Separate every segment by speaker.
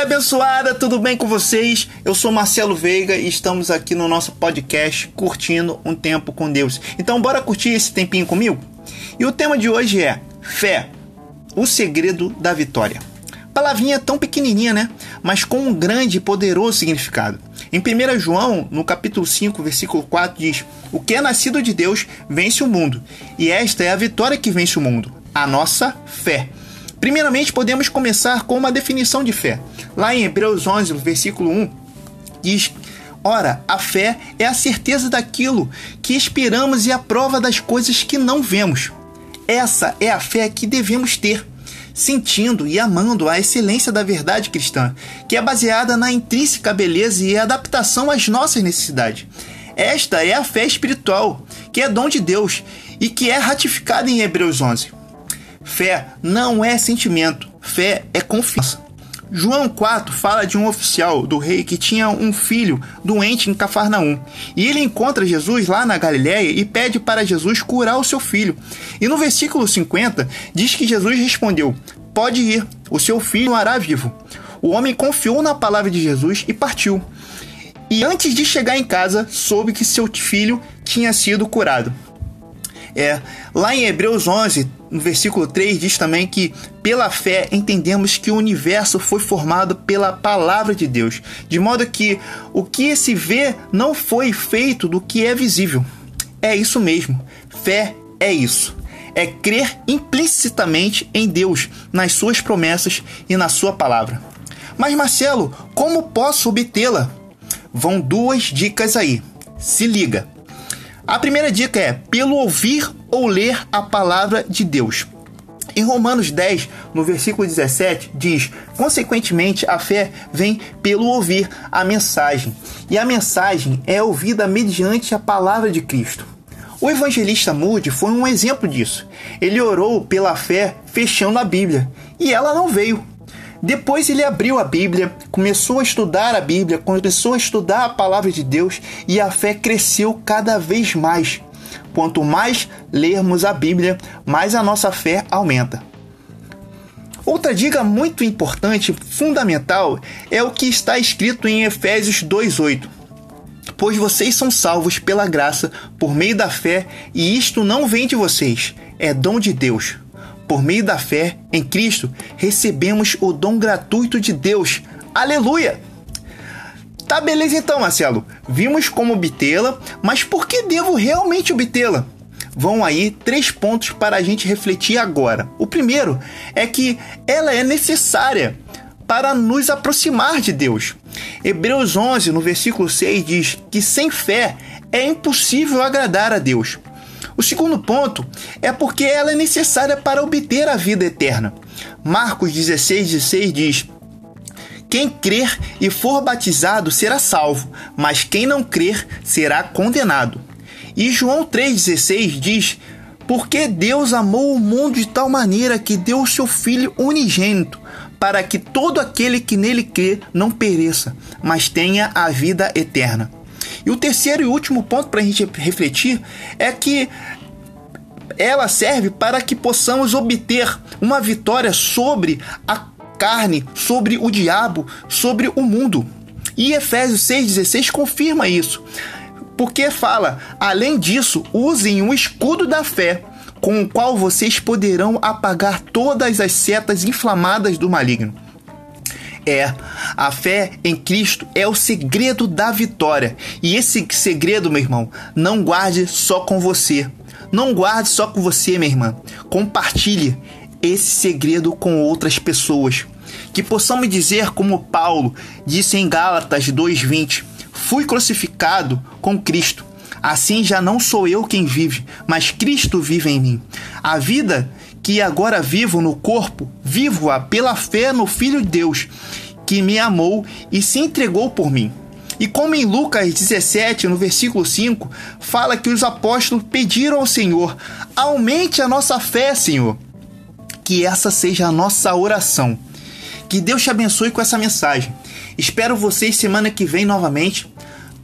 Speaker 1: galera abençoada, tudo bem com vocês? Eu sou Marcelo Veiga e estamos aqui no nosso podcast curtindo um tempo com Deus. Então, bora curtir esse tempinho comigo? E o tema de hoje é Fé, o segredo da vitória. Palavrinha tão pequenininha, né? Mas com um grande e poderoso significado. Em 1 João, no capítulo 5, versículo 4, diz: O que é nascido de Deus vence o mundo, e esta é a vitória que vence o mundo, a nossa fé. Primeiramente, podemos começar com uma definição de fé. Lá em Hebreus 11, versículo 1, diz: Ora, a fé é a certeza daquilo que esperamos e a prova das coisas que não vemos. Essa é a fé que devemos ter, sentindo e amando a excelência da verdade cristã, que é baseada na intrínseca beleza e adaptação às nossas necessidades. Esta é a fé espiritual, que é dom de Deus e que é ratificada em Hebreus 11. Fé não é sentimento, fé é confiança. João 4 fala de um oficial do rei que tinha um filho doente em Cafarnaum. E ele encontra Jesus lá na Galiléia e pede para Jesus curar o seu filho. E no versículo 50 diz que Jesus respondeu: Pode ir, o seu filho hará vivo. O homem confiou na palavra de Jesus e partiu. E antes de chegar em casa, soube que seu filho tinha sido curado. É, lá em Hebreus 11, no versículo 3, diz também que pela fé entendemos que o universo foi formado pela palavra de Deus, de modo que o que se vê não foi feito do que é visível. É isso mesmo. Fé é isso. É crer implicitamente em Deus, nas suas promessas e na sua palavra. Mas Marcelo, como posso obtê-la? Vão duas dicas aí. Se liga. A primeira dica é pelo ouvir ou ler a palavra de Deus. Em Romanos 10, no versículo 17, diz: Consequentemente, a fé vem pelo ouvir a mensagem, e a mensagem é ouvida mediante a palavra de Cristo. O evangelista Moody foi um exemplo disso. Ele orou pela fé fechando a Bíblia, e ela não veio. Depois ele abriu a Bíblia, começou a estudar a Bíblia, começou a estudar a palavra de Deus e a fé cresceu cada vez mais. Quanto mais lermos a Bíblia, mais a nossa fé aumenta. Outra dica muito importante, fundamental, é o que está escrito em Efésios 2:8. Pois vocês são salvos pela graça, por meio da fé, e isto não vem de vocês, é dom de Deus por meio da fé em Cristo, recebemos o dom gratuito de Deus. Aleluia! Tá beleza então, Marcelo. Vimos como obtê-la, mas por que devo realmente obtê-la? Vão aí três pontos para a gente refletir agora. O primeiro é que ela é necessária para nos aproximar de Deus. Hebreus 11, no versículo 6, diz que sem fé é impossível agradar a Deus. O segundo ponto é porque ela é necessária para obter a vida eterna. Marcos 16, 16 diz: Quem crer e for batizado será salvo, mas quem não crer será condenado. E João 3,16 diz: Porque Deus amou o mundo de tal maneira que deu o seu Filho unigênito, para que todo aquele que nele crê não pereça, mas tenha a vida eterna. E o terceiro e último ponto para a gente refletir é que ela serve para que possamos obter uma vitória sobre a carne, sobre o diabo, sobre o mundo. E Efésios 6,16 confirma isso. Porque fala, além disso, usem o escudo da fé, com o qual vocês poderão apagar todas as setas inflamadas do maligno. É, a fé em Cristo é o segredo da vitória. E esse segredo, meu irmão, não guarde só com você. Não guarde só com você, minha irmã. Compartilhe esse segredo com outras pessoas. Que possamos dizer, como Paulo disse em Gálatas 2,20: Fui crucificado com Cristo. Assim já não sou eu quem vive, mas Cristo vive em mim. A vida que agora vivo no corpo, vivo-a pela fé no Filho de Deus, que me amou e se entregou por mim. E como em Lucas 17, no versículo 5, fala que os apóstolos pediram ao Senhor: aumente a nossa fé, Senhor. Que essa seja a nossa oração. Que Deus te abençoe com essa mensagem. Espero vocês semana que vem novamente.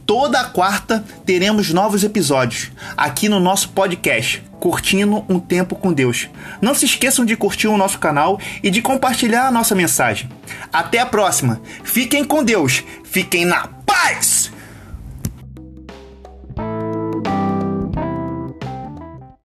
Speaker 1: Toda quarta teremos novos episódios aqui no nosso podcast, Curtindo um Tempo com Deus. Não se esqueçam de curtir o nosso canal e de compartilhar a nossa mensagem. Até a próxima. Fiquem com Deus. Fiquem na